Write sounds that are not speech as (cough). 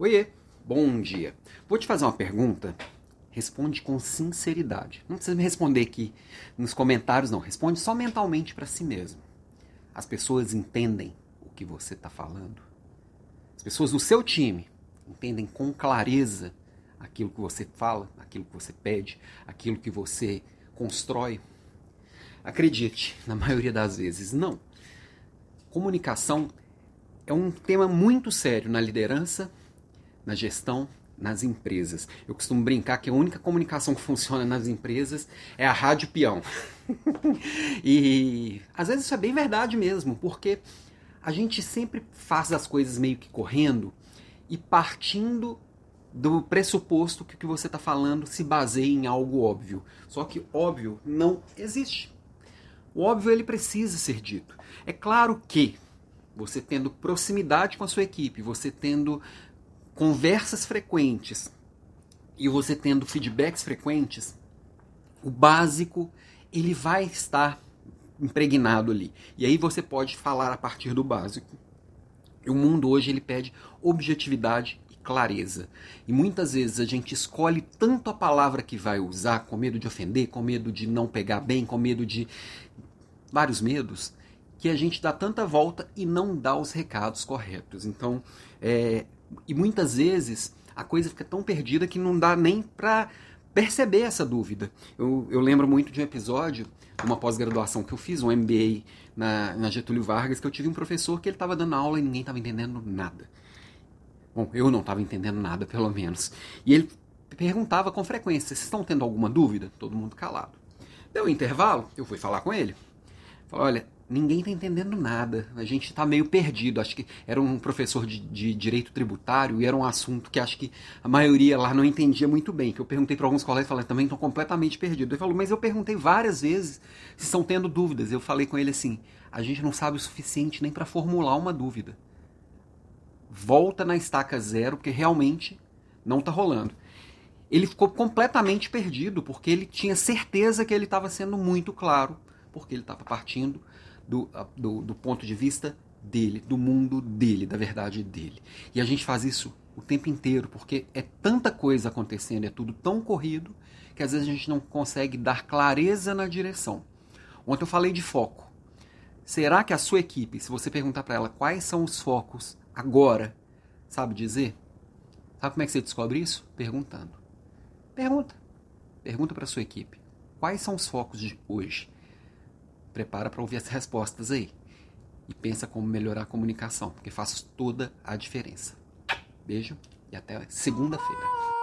Oiê, bom dia. Vou te fazer uma pergunta. Responde com sinceridade. Não precisa me responder aqui nos comentários, não. Responde só mentalmente para si mesmo. As pessoas entendem o que você está falando? As pessoas do seu time entendem com clareza aquilo que você fala, aquilo que você pede, aquilo que você constrói? Acredite, na maioria das vezes, não. Comunicação é um tema muito sério na liderança na gestão, nas empresas. Eu costumo brincar que a única comunicação que funciona nas empresas é a rádio peão. (laughs) e às vezes isso é bem verdade mesmo, porque a gente sempre faz as coisas meio que correndo e partindo do pressuposto que o que você está falando se baseia em algo óbvio. Só que óbvio não existe. O óbvio ele precisa ser dito. É claro que você tendo proximidade com a sua equipe, você tendo conversas frequentes e você tendo feedbacks frequentes, o básico ele vai estar impregnado ali. E aí você pode falar a partir do básico. O mundo hoje ele pede objetividade e clareza. E muitas vezes a gente escolhe tanto a palavra que vai usar, com medo de ofender, com medo de não pegar bem, com medo de vários medos, que a gente dá tanta volta e não dá os recados corretos. Então, é, e muitas vezes a coisa fica tão perdida que não dá nem para perceber essa dúvida. Eu, eu, lembro muito de um episódio, uma pós-graduação que eu fiz, um MBA na, na Getúlio Vargas, que eu tive um professor que ele estava dando aula e ninguém estava entendendo nada. Bom, eu não estava entendendo nada, pelo menos. E ele perguntava com frequência: vocês estão tendo alguma dúvida? Todo mundo calado. Deu um intervalo, eu fui falar com ele. Falei: olha, ninguém está entendendo nada. A gente está meio perdido. Acho que era um professor de, de, direito tributário e era um assunto que acho que a maioria lá não entendia muito bem. Que eu perguntei para alguns colegas falei, também estão completamente perdidos. Ele falou, mas eu perguntei várias vezes se estão tendo dúvidas. Eu falei com ele assim, a gente não sabe o suficiente nem para formular uma dúvida. Volta na estaca zero, porque realmente não está rolando. Ele ficou completamente perdido, porque ele tinha certeza que ele estava sendo muito claro, porque ele estava partindo do, do, do ponto de vista dele, do mundo dele, da verdade dele. E a gente faz isso o tempo inteiro, porque é tanta coisa acontecendo, é tudo tão corrido, que às vezes a gente não consegue dar clareza na direção. Ontem eu falei de foco. Será que a sua equipe, se você perguntar para ela quais são os focos agora, sabe dizer? Sabe como é que você descobre isso? Perguntando. Pergunta. Pergunta para sua equipe. Quais são os focos de hoje? Prepara para ouvir as respostas aí. E pensa como melhorar a comunicação, porque faz toda a diferença. Beijo e até segunda-feira.